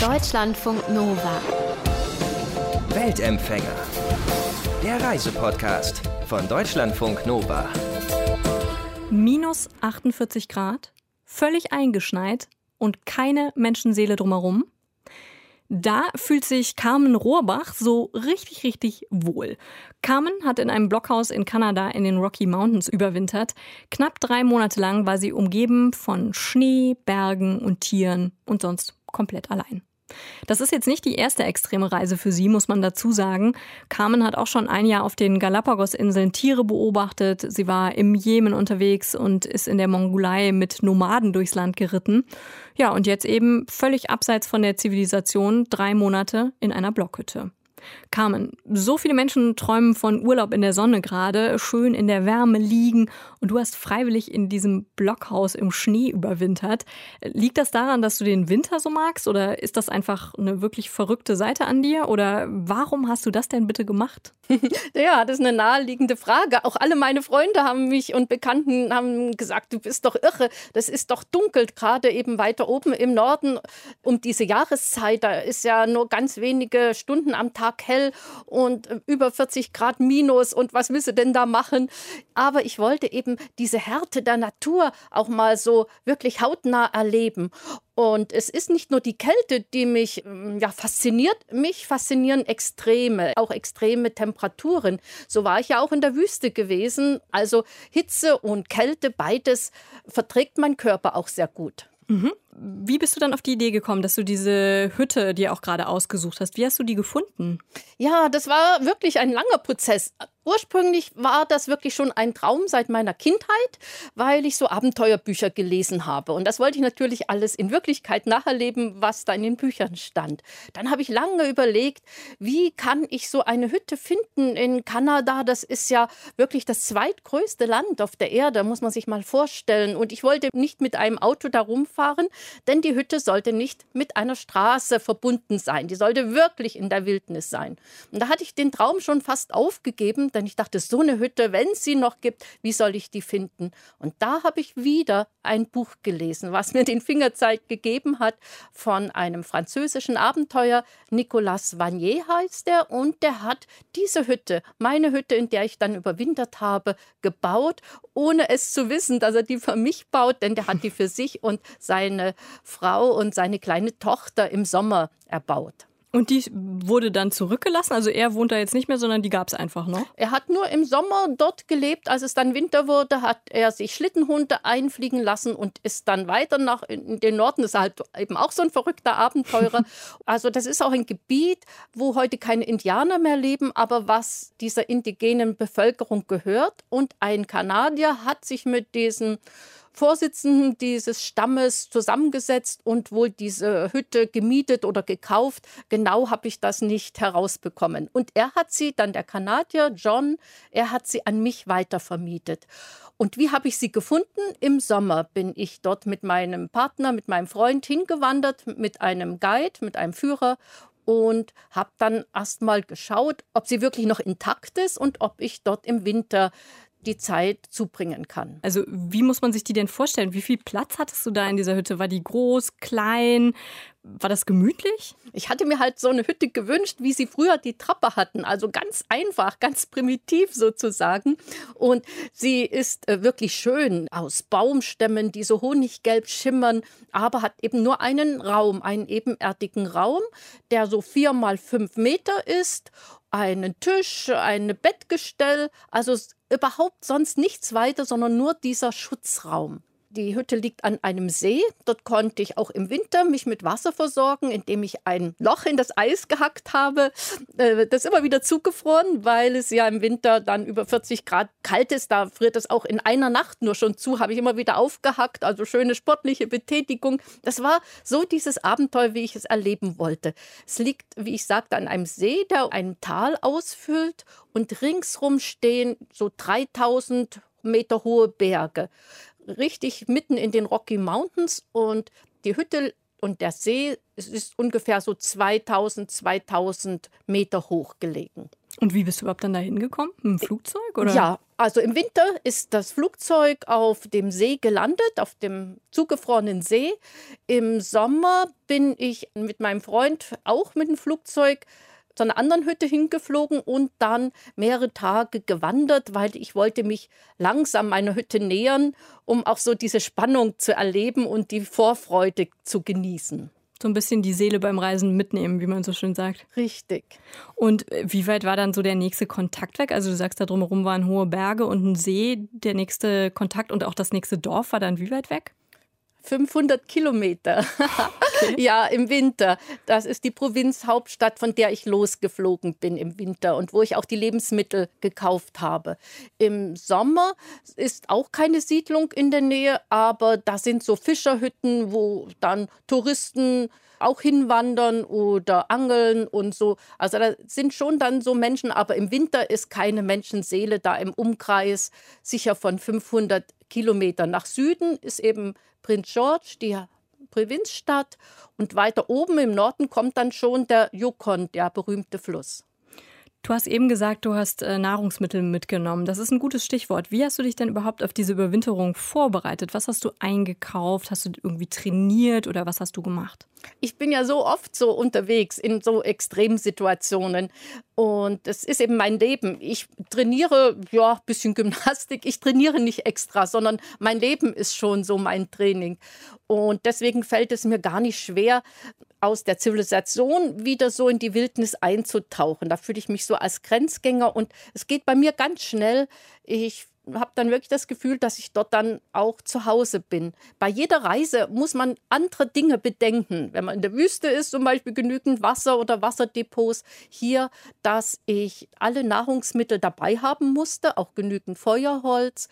Deutschlandfunk Nova. Weltempfänger. Der Reisepodcast von Deutschlandfunk Nova. Minus 48 Grad, völlig eingeschneit und keine Menschenseele drumherum. Da fühlt sich Carmen Rohrbach so richtig, richtig wohl. Carmen hat in einem Blockhaus in Kanada in den Rocky Mountains überwintert. Knapp drei Monate lang war sie umgeben von Schnee, Bergen und Tieren und sonst komplett allein. Das ist jetzt nicht die erste extreme Reise für sie, muss man dazu sagen. Carmen hat auch schon ein Jahr auf den Galapagos-Inseln Tiere beobachtet. Sie war im Jemen unterwegs und ist in der Mongolei mit Nomaden durchs Land geritten. Ja, und jetzt eben völlig abseits von der Zivilisation drei Monate in einer Blockhütte. Carmen, so viele Menschen träumen von Urlaub in der Sonne gerade, schön in der Wärme liegen und du hast freiwillig in diesem Blockhaus im Schnee überwintert. Liegt das daran, dass du den Winter so magst oder ist das einfach eine wirklich verrückte Seite an dir oder warum hast du das denn bitte gemacht? Ja, das ist eine naheliegende Frage. Auch alle meine Freunde haben mich und Bekannten haben gesagt, du bist doch irre. Das ist doch dunkel, gerade eben weiter oben im Norden um diese Jahreszeit. Da ist ja nur ganz wenige Stunden am Tag hell und über 40 Grad minus. Und was willst du denn da machen? Aber ich wollte eben diese Härte der Natur auch mal so wirklich hautnah erleben. Und es ist nicht nur die Kälte, die mich mm, ja, fasziniert, mich faszinieren Extreme, auch extreme Temperaturen. So war ich ja auch in der Wüste gewesen. Also Hitze und Kälte, beides verträgt mein Körper auch sehr gut. Mhm. Wie bist du dann auf die Idee gekommen, dass du diese Hütte dir auch gerade ausgesucht hast? Wie hast du die gefunden? Ja, das war wirklich ein langer Prozess. Ursprünglich war das wirklich schon ein Traum seit meiner Kindheit, weil ich so Abenteuerbücher gelesen habe. Und das wollte ich natürlich alles in Wirklichkeit nacherleben, was da in den Büchern stand. Dann habe ich lange überlegt, wie kann ich so eine Hütte finden in Kanada? Das ist ja wirklich das zweitgrößte Land auf der Erde, muss man sich mal vorstellen. Und ich wollte nicht mit einem Auto da rumfahren, denn die Hütte sollte nicht mit einer Straße verbunden sein. Die sollte wirklich in der Wildnis sein. Und da hatte ich den Traum schon fast aufgegeben, denn ich dachte, so eine Hütte, wenn sie noch gibt, wie soll ich die finden? Und da habe ich wieder ein Buch gelesen, was mir den Fingerzeit gegeben hat von einem französischen Abenteuer. Nicolas Vanier heißt er und der hat diese Hütte, meine Hütte, in der ich dann überwintert habe, gebaut, ohne es zu wissen, dass er die für mich baut, denn der hat die für sich und seine Frau und seine kleine Tochter im Sommer erbaut. Und die wurde dann zurückgelassen? Also er wohnt da jetzt nicht mehr, sondern die gab es einfach noch? Er hat nur im Sommer dort gelebt. Als es dann Winter wurde, hat er sich Schlittenhunde einfliegen lassen und ist dann weiter nach in den Norden. Das ist halt eben auch so ein verrückter Abenteurer. also das ist auch ein Gebiet, wo heute keine Indianer mehr leben, aber was dieser indigenen Bevölkerung gehört. Und ein Kanadier hat sich mit diesen Vorsitzenden dieses Stammes zusammengesetzt und wohl diese Hütte gemietet oder gekauft. Genau habe ich das nicht herausbekommen. Und er hat sie, dann der Kanadier John, er hat sie an mich weitervermietet. Und wie habe ich sie gefunden? Im Sommer bin ich dort mit meinem Partner, mit meinem Freund hingewandert, mit einem Guide, mit einem Führer und habe dann erst mal geschaut, ob sie wirklich noch intakt ist und ob ich dort im Winter die Zeit zubringen kann. Also wie muss man sich die denn vorstellen? Wie viel Platz hattest du da in dieser Hütte? War die groß, klein? War das gemütlich? Ich hatte mir halt so eine Hütte gewünscht, wie sie früher die Trappe hatten. Also ganz einfach, ganz primitiv sozusagen. Und sie ist äh, wirklich schön aus Baumstämmen, die so honiggelb schimmern, aber hat eben nur einen Raum, einen ebenerdigen Raum, der so vier mal fünf Meter ist einen Tisch, ein Bettgestell, also überhaupt sonst nichts weiter, sondern nur dieser Schutzraum. Die Hütte liegt an einem See. Dort konnte ich auch im Winter mich mit Wasser versorgen, indem ich ein Loch in das Eis gehackt habe. Äh, das ist immer wieder zugefroren, weil es ja im Winter dann über 40 Grad kalt ist. Da friert es auch in einer Nacht nur schon zu. Habe ich immer wieder aufgehackt. Also schöne sportliche Betätigung. Das war so dieses Abenteuer, wie ich es erleben wollte. Es liegt, wie ich sagte, an einem See, der ein Tal ausfüllt und ringsrum stehen so 3000 Meter hohe Berge richtig mitten in den Rocky Mountains und die Hütte und der See ist ungefähr so 2000, 2000 Meter hoch gelegen. Und wie bist du überhaupt dann da hingekommen? Mit dem Flugzeug? Oder? Ja, also im Winter ist das Flugzeug auf dem See gelandet, auf dem zugefrorenen See. Im Sommer bin ich mit meinem Freund auch mit dem Flugzeug zu einer anderen Hütte hingeflogen und dann mehrere Tage gewandert, weil ich wollte mich langsam meiner Hütte nähern, um auch so diese Spannung zu erleben und die Vorfreude zu genießen so ein bisschen die Seele beim Reisen mitnehmen, wie man so schön sagt. Richtig. Und äh, wie weit war dann so der nächste Kontakt weg? Also du sagst, da drumherum waren hohe Berge und ein See. Der nächste Kontakt und auch das nächste Dorf war dann wie weit weg? 500 Kilometer. Ja, im Winter. Das ist die Provinzhauptstadt, von der ich losgeflogen bin im Winter und wo ich auch die Lebensmittel gekauft habe. Im Sommer ist auch keine Siedlung in der Nähe, aber da sind so Fischerhütten, wo dann Touristen auch hinwandern oder angeln und so. Also da sind schon dann so Menschen, aber im Winter ist keine Menschenseele da im Umkreis, sicher von 500 Kilometern. Nach Süden ist eben Prince George, die Provinzstadt. Und weiter oben im Norden kommt dann schon der Yukon, der berühmte Fluss. Du hast eben gesagt, du hast äh, Nahrungsmittel mitgenommen. Das ist ein gutes Stichwort. Wie hast du dich denn überhaupt auf diese Überwinterung vorbereitet? Was hast du eingekauft? Hast du irgendwie trainiert oder was hast du gemacht? Ich bin ja so oft so unterwegs in so Extremsituationen und es ist eben mein Leben. Ich trainiere ja ein bisschen Gymnastik. Ich trainiere nicht extra, sondern mein Leben ist schon so mein Training. Und deswegen fällt es mir gar nicht schwer, aus der Zivilisation wieder so in die Wildnis einzutauchen. Da fühle ich mich so als Grenzgänger und es geht bei mir ganz schnell. Ich habe dann wirklich das Gefühl, dass ich dort dann auch zu Hause bin. Bei jeder Reise muss man andere Dinge bedenken. Wenn man in der Wüste ist, zum Beispiel genügend Wasser oder Wasserdepots. Hier, dass ich alle Nahrungsmittel dabei haben musste, auch genügend Feuerholz.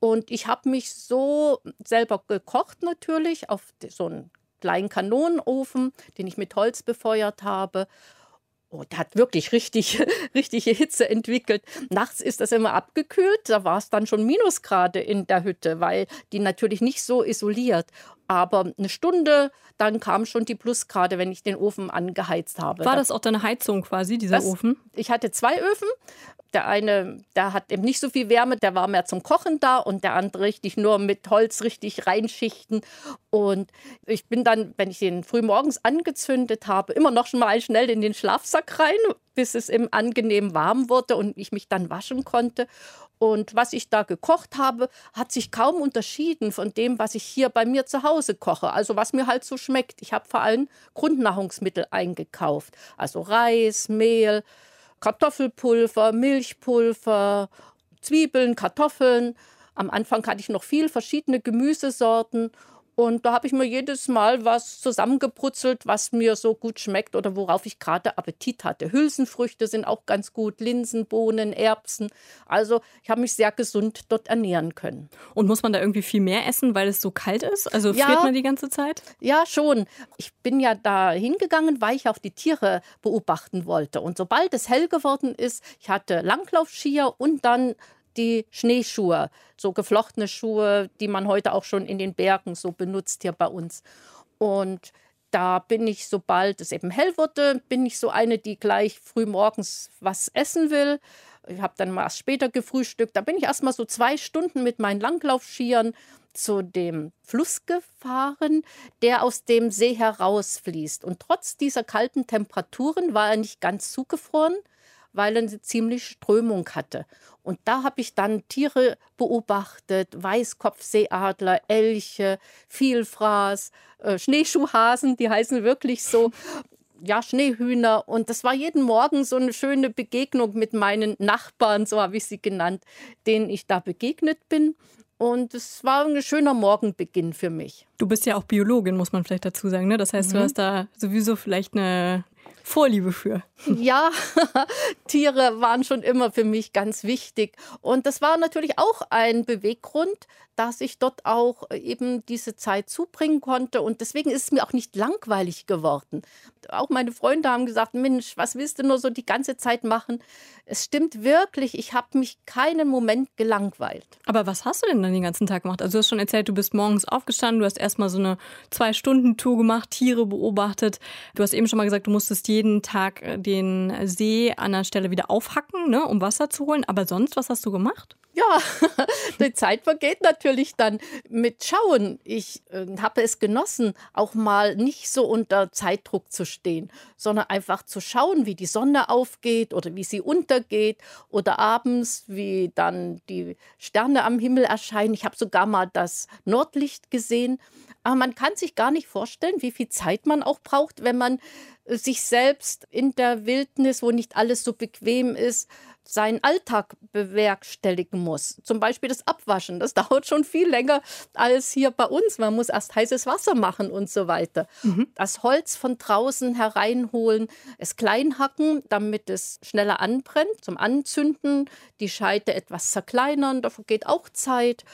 Und ich habe mich so selber gekocht natürlich auf so einen kleinen Kanonenofen, den ich mit Holz befeuert habe. Oh, der hat wirklich richtig, richtige Hitze entwickelt. Nachts ist das immer abgekühlt. Da war es dann schon Minusgrade in der Hütte, weil die natürlich nicht so isoliert. Aber eine Stunde, dann kam schon die Plusgrade, wenn ich den Ofen angeheizt habe. War das auch deine Heizung quasi, dieser das, Ofen? Ich hatte zwei Öfen. Der eine, der hat eben nicht so viel Wärme, der war mehr zum Kochen da und der andere richtig nur mit Holz richtig reinschichten. Und ich bin dann, wenn ich den früh morgens angezündet habe, immer noch schon mal schnell in den Schlafsack rein, bis es eben angenehm warm wurde und ich mich dann waschen konnte. Und was ich da gekocht habe, hat sich kaum unterschieden von dem, was ich hier bei mir zu Hause koche. Also was mir halt so schmeckt. Ich habe vor allem Grundnahrungsmittel eingekauft. Also Reis, Mehl, Kartoffelpulver, Milchpulver, Zwiebeln, Kartoffeln. Am Anfang hatte ich noch viel verschiedene Gemüsesorten und da habe ich mir jedes Mal was zusammengebrutzelt, was mir so gut schmeckt oder worauf ich gerade Appetit hatte. Hülsenfrüchte sind auch ganz gut, Linsen, Bohnen, Erbsen. Also ich habe mich sehr gesund dort ernähren können. Und muss man da irgendwie viel mehr essen, weil es so kalt ist? Also friert ja, man die ganze Zeit? Ja, schon. Ich bin ja da hingegangen, weil ich auch die Tiere beobachten wollte. Und sobald es hell geworden ist, ich hatte Langlaufskier und dann die Schneeschuhe, so geflochtene Schuhe, die man heute auch schon in den Bergen so benutzt hier bei uns. Und da bin ich, sobald es eben hell wurde, bin ich so eine, die gleich früh morgens was essen will. Ich habe dann mal später gefrühstückt. Da bin ich erst mal so zwei Stunden mit meinen Langlaufskiern zu dem Fluss gefahren, der aus dem See herausfließt. Und trotz dieser kalten Temperaturen war er nicht ganz zugefroren, weil er eine ziemlich Strömung hatte. Und da habe ich dann Tiere beobachtet, Weißkopfseeadler, Elche, Vielfraß, äh, Schneeschuhhasen, die heißen wirklich so. Ja, Schneehühner. Und das war jeden Morgen so eine schöne Begegnung mit meinen Nachbarn, so habe ich sie genannt, denen ich da begegnet bin. Und es war ein schöner Morgenbeginn für mich. Du bist ja auch Biologin, muss man vielleicht dazu sagen. Ne? Das heißt, mhm. du hast da sowieso vielleicht eine Vorliebe für. Ja, Tiere waren schon immer für mich ganz wichtig. Und das war natürlich auch ein Beweggrund, dass ich dort auch eben diese Zeit zubringen konnte. Und deswegen ist es mir auch nicht langweilig geworden. Auch meine Freunde haben gesagt, Mensch, was willst du nur so die ganze Zeit machen? Es stimmt wirklich, ich habe mich keinen Moment gelangweilt. Aber was hast du denn dann den ganzen Tag gemacht? Also du hast schon erzählt, du bist morgens aufgestanden, du hast erstmal so eine Zwei-Stunden-Tour gemacht, Tiere beobachtet. Du hast eben schon mal gesagt, du musstest die jeden Tag äh, den See an der Stelle wieder aufhacken, ne, um Wasser zu holen. Aber sonst, was hast du gemacht? Ja, die Zeit vergeht natürlich dann mit Schauen. Ich äh, habe es genossen, auch mal nicht so unter Zeitdruck zu stehen, sondern einfach zu schauen, wie die Sonne aufgeht oder wie sie untergeht oder abends, wie dann die Sterne am Himmel erscheinen. Ich habe sogar mal das Nordlicht gesehen. Aber man kann sich gar nicht vorstellen, wie viel Zeit man auch braucht, wenn man äh, sich selbst in der Wildnis, wo nicht alles so bequem ist, seinen Alltag bewerkstelligen muss. Zum Beispiel das Abwaschen. Das dauert schon viel länger als hier bei uns. Man muss erst heißes Wasser machen und so weiter. Mhm. Das Holz von draußen hereinholen, es klein hacken, damit es schneller anbrennt, zum Anzünden, die Scheite etwas zerkleinern, dafür geht auch Zeit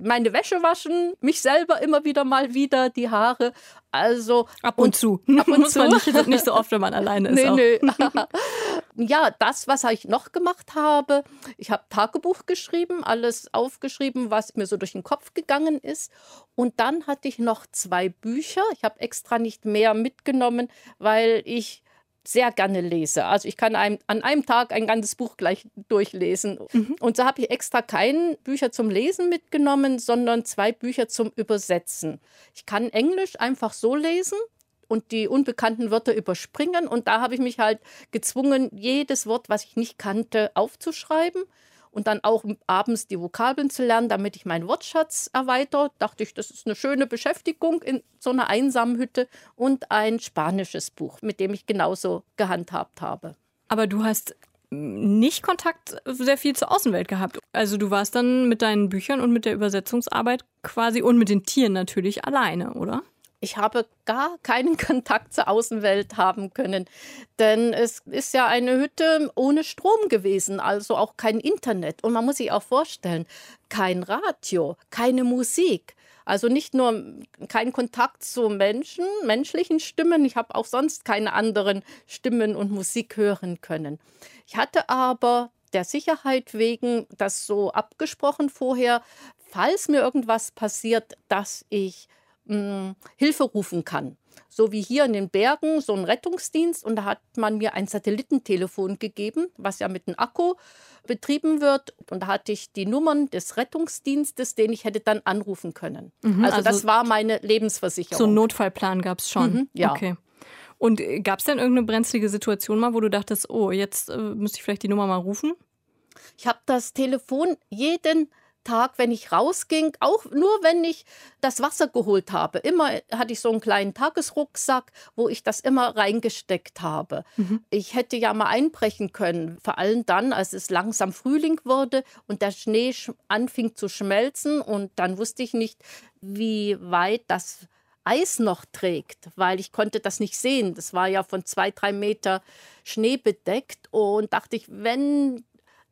meine Wäsche waschen, mich selber immer wieder mal wieder, die Haare. Also ab und, und zu. Ab und zu. Nicht, nicht, so oft, wenn man alleine ist. Nee, nee. ja, das, was ich noch gemacht habe, ich habe Tagebuch geschrieben, alles aufgeschrieben, was mir so durch den Kopf gegangen ist. Und dann hatte ich noch zwei Bücher. Ich habe extra nicht mehr mitgenommen, weil ich sehr gerne lese. Also ich kann einem, an einem Tag ein ganzes Buch gleich durchlesen. Mhm. Und so habe ich extra keine Bücher zum Lesen mitgenommen, sondern zwei Bücher zum Übersetzen. Ich kann Englisch einfach so lesen und die unbekannten Wörter überspringen. Und da habe ich mich halt gezwungen, jedes Wort, was ich nicht kannte, aufzuschreiben und dann auch abends die Vokabeln zu lernen, damit ich meinen Wortschatz erweitere. Dachte ich, das ist eine schöne Beschäftigung in so einer einsamen Hütte und ein spanisches Buch, mit dem ich genauso gehandhabt habe. Aber du hast nicht Kontakt sehr viel zur Außenwelt gehabt. Also du warst dann mit deinen Büchern und mit der Übersetzungsarbeit quasi und mit den Tieren natürlich alleine, oder? Ich habe gar keinen Kontakt zur Außenwelt haben können. Denn es ist ja eine Hütte ohne Strom gewesen, also auch kein Internet. Und man muss sich auch vorstellen, kein Radio, keine Musik. Also nicht nur kein Kontakt zu Menschen, menschlichen Stimmen, ich habe auch sonst keine anderen Stimmen und Musik hören können. Ich hatte aber der Sicherheit wegen das so abgesprochen vorher, falls mir irgendwas passiert, dass ich mh, Hilfe rufen kann. So wie hier in den Bergen, so ein Rettungsdienst. Und da hat man mir ein Satellitentelefon gegeben, was ja mit einem Akku betrieben wird. Und da hatte ich die Nummern des Rettungsdienstes, den ich hätte dann anrufen können. Mhm, also, also, das war meine Lebensversicherung. So einen Notfallplan gab es schon. Mhm, ja. Okay. Und gab es denn irgendeine brenzlige Situation mal, wo du dachtest, oh, jetzt äh, müsste ich vielleicht die Nummer mal rufen? Ich habe das Telefon jeden Tag, wenn ich rausging, auch nur wenn ich das Wasser geholt habe. Immer hatte ich so einen kleinen Tagesrucksack, wo ich das immer reingesteckt habe. Mhm. Ich hätte ja mal einbrechen können, vor allem dann, als es langsam Frühling wurde und der Schnee anfing zu schmelzen und dann wusste ich nicht, wie weit das Eis noch trägt, weil ich konnte das nicht sehen. Das war ja von zwei, drei Meter Schnee bedeckt und dachte ich, wenn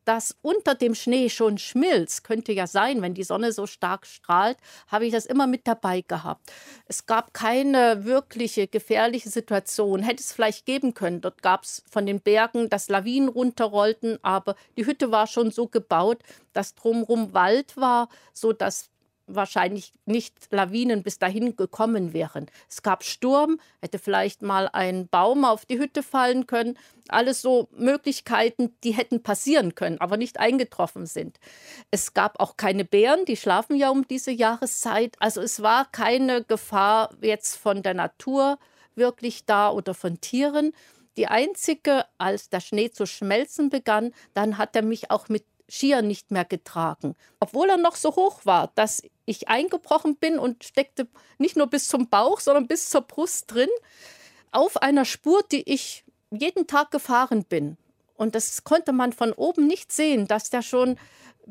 das unter dem Schnee schon schmilzt, könnte ja sein, wenn die Sonne so stark strahlt, habe ich das immer mit dabei gehabt. Es gab keine wirkliche gefährliche Situation. Hätte es vielleicht geben können. Dort gab es von den Bergen, dass Lawinen runterrollten, aber die Hütte war schon so gebaut, dass drumherum Wald war, so dass wahrscheinlich nicht Lawinen bis dahin gekommen wären. Es gab Sturm, hätte vielleicht mal ein Baum auf die Hütte fallen können. Alles so Möglichkeiten, die hätten passieren können, aber nicht eingetroffen sind. Es gab auch keine Bären, die schlafen ja um diese Jahreszeit. Also es war keine Gefahr jetzt von der Natur wirklich da oder von Tieren. Die einzige, als der Schnee zu schmelzen begann, dann hat er mich auch mit Skier nicht mehr getragen. Obwohl er noch so hoch war, dass ich eingebrochen bin und steckte nicht nur bis zum Bauch, sondern bis zur Brust drin, auf einer Spur, die ich jeden Tag gefahren bin. Und das konnte man von oben nicht sehen, dass der schon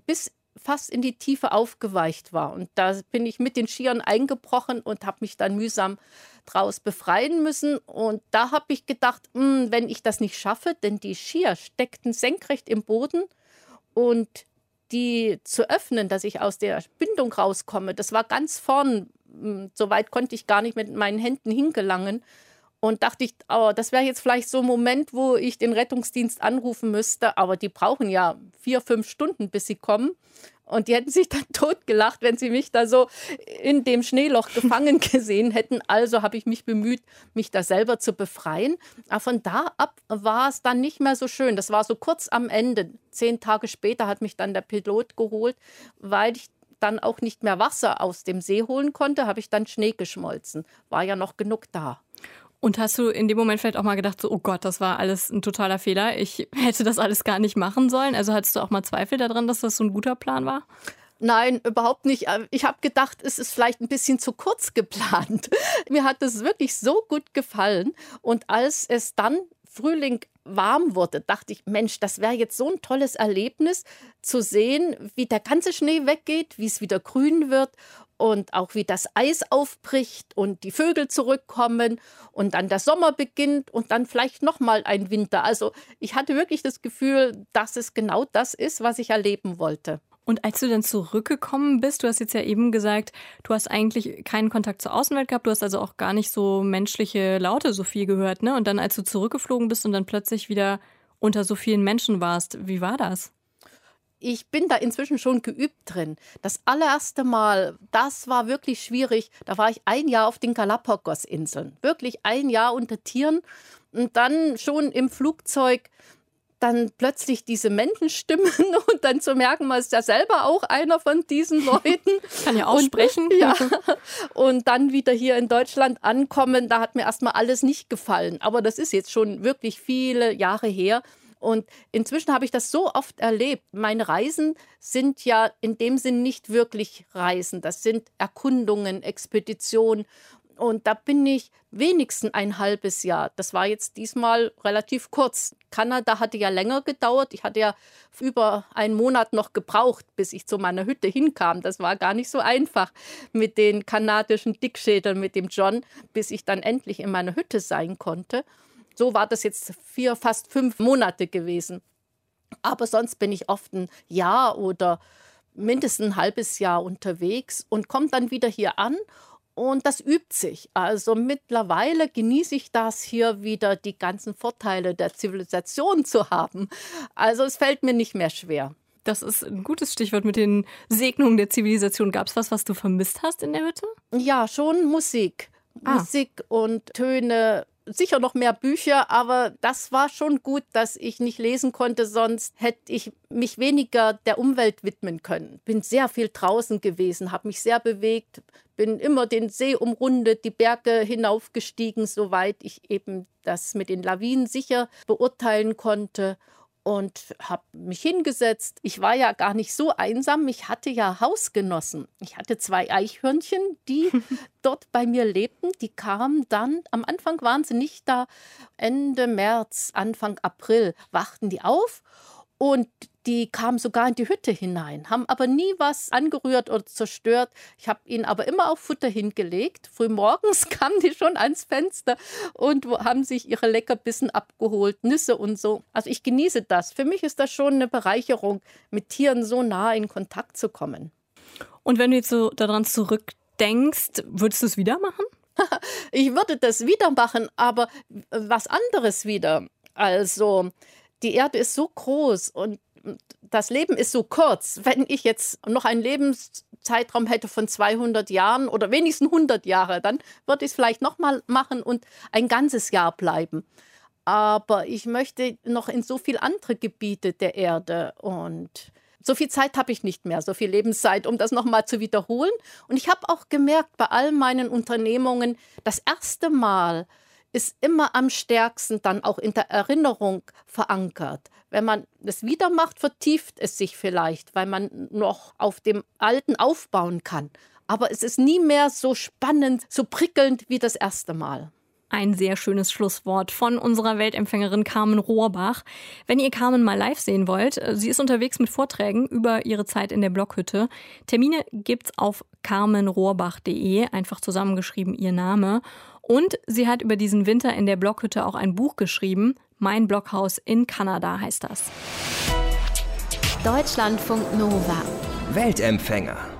bis fast in die Tiefe aufgeweicht war. Und da bin ich mit den Skiern eingebrochen und habe mich dann mühsam draus befreien müssen. Und da habe ich gedacht, mh, hm, wenn ich das nicht schaffe, denn die Skier steckten senkrecht im Boden und die zu öffnen, dass ich aus der Bindung rauskomme, das war ganz vorn. Hm, so weit konnte ich gar nicht mit meinen Händen hingelangen. Und dachte ich, oh, das wäre jetzt vielleicht so ein Moment, wo ich den Rettungsdienst anrufen müsste. Aber die brauchen ja vier, fünf Stunden, bis sie kommen. Und die hätten sich dann totgelacht, wenn sie mich da so in dem Schneeloch gefangen gesehen hätten. Also habe ich mich bemüht, mich da selber zu befreien. Aber von da ab war es dann nicht mehr so schön. Das war so kurz am Ende. Zehn Tage später hat mich dann der Pilot geholt, weil ich dann auch nicht mehr Wasser aus dem See holen konnte, habe ich dann Schnee geschmolzen. War ja noch genug da. Und hast du in dem Moment vielleicht auch mal gedacht, so, oh Gott, das war alles ein totaler Fehler. Ich hätte das alles gar nicht machen sollen. Also hattest du auch mal Zweifel daran, dass das so ein guter Plan war? Nein, überhaupt nicht. Äh, ich habe gedacht, es ist vielleicht ein bisschen zu kurz geplant. Mir hat es wirklich so gut gefallen. Und als es dann Frühling warm wurde, dachte ich, Mensch, das wäre jetzt so ein tolles Erlebnis zu sehen, wie der ganze Schnee weggeht, wie es wieder grün wird und auch wie das Eis aufbricht und die Vögel zurückkommen und dann der Sommer beginnt und dann vielleicht noch mal ein Winter. Also, ich hatte wirklich das Gefühl, dass es genau das ist, was ich erleben wollte. Und als du dann zurückgekommen bist, du hast jetzt ja eben gesagt, du hast eigentlich keinen Kontakt zur Außenwelt gehabt, du hast also auch gar nicht so menschliche Laute so viel gehört, ne? Und dann als du zurückgeflogen bist und dann plötzlich wieder unter so vielen Menschen warst, wie war das? Ich bin da inzwischen schon geübt drin. Das allererste Mal, das war wirklich schwierig. Da war ich ein Jahr auf den Galapagos-Inseln. Wirklich ein Jahr unter Tieren. Und dann schon im Flugzeug dann plötzlich diese Menschenstimmen und dann zu merken, man ist ja selber auch einer von diesen Leuten. Kann ja aussprechen. Und, ja. Und dann wieder hier in Deutschland ankommen, da hat mir erstmal alles nicht gefallen. Aber das ist jetzt schon wirklich viele Jahre her. Und inzwischen habe ich das so oft erlebt. Meine Reisen sind ja in dem Sinn nicht wirklich Reisen. Das sind Erkundungen, Expeditionen. Und da bin ich wenigstens ein halbes Jahr. Das war jetzt diesmal relativ kurz. Kanada hatte ja länger gedauert. Ich hatte ja über einen Monat noch gebraucht, bis ich zu meiner Hütte hinkam. Das war gar nicht so einfach mit den kanadischen Dickschädeln, mit dem John, bis ich dann endlich in meiner Hütte sein konnte. So war das jetzt vier, fast fünf Monate gewesen. Aber sonst bin ich oft ein Jahr oder mindestens ein halbes Jahr unterwegs und komme dann wieder hier an und das übt sich. Also mittlerweile genieße ich das hier wieder, die ganzen Vorteile der Zivilisation zu haben. Also es fällt mir nicht mehr schwer. Das ist ein gutes Stichwort mit den Segnungen der Zivilisation. Gab es was, was du vermisst hast in der Hütte? Ja, schon Musik. Ah. Musik und Töne, sicher noch mehr Bücher, aber das war schon gut, dass ich nicht lesen konnte, sonst hätte ich mich weniger der Umwelt widmen können. Bin sehr viel draußen gewesen, habe mich sehr bewegt, bin immer den See umrundet, die Berge hinaufgestiegen, soweit ich eben das mit den Lawinen sicher beurteilen konnte und habe mich hingesetzt. Ich war ja gar nicht so einsam. Ich hatte ja Hausgenossen. Ich hatte zwei Eichhörnchen, die dort bei mir lebten. Die kamen dann, am Anfang waren sie nicht da, Ende März, Anfang April wachten die auf und die kamen sogar in die Hütte hinein, haben aber nie was angerührt oder zerstört. Ich habe ihnen aber immer auch Futter hingelegt. Frühmorgens kamen die schon ans Fenster und haben sich ihre Leckerbissen abgeholt, Nüsse und so. Also ich genieße das. Für mich ist das schon eine Bereicherung, mit Tieren so nah in Kontakt zu kommen. Und wenn du jetzt so daran zurückdenkst, würdest du es wieder machen? ich würde das wieder machen, aber was anderes wieder. Also die Erde ist so groß und das Leben ist so kurz. Wenn ich jetzt noch einen Lebenszeitraum hätte von 200 Jahren oder wenigstens 100 Jahre, dann würde ich es vielleicht nochmal machen und ein ganzes Jahr bleiben. Aber ich möchte noch in so viele andere Gebiete der Erde und so viel Zeit habe ich nicht mehr, so viel Lebenszeit, um das nochmal zu wiederholen. Und ich habe auch gemerkt, bei all meinen Unternehmungen, das erste Mal, ist immer am stärksten dann auch in der Erinnerung verankert. Wenn man es wieder macht, vertieft es sich vielleicht, weil man noch auf dem Alten aufbauen kann. Aber es ist nie mehr so spannend, so prickelnd wie das erste Mal. Ein sehr schönes Schlusswort von unserer Weltempfängerin Carmen Rohrbach. Wenn ihr Carmen mal live sehen wollt, sie ist unterwegs mit Vorträgen über ihre Zeit in der Blockhütte. Termine gibt's auf carmenrohrbach.de, einfach zusammengeschrieben ihr Name. Und sie hat über diesen Winter in der Blockhütte auch ein Buch geschrieben. Mein Blockhaus in Kanada heißt das. Deutschlandfunk Nova. Weltempfänger.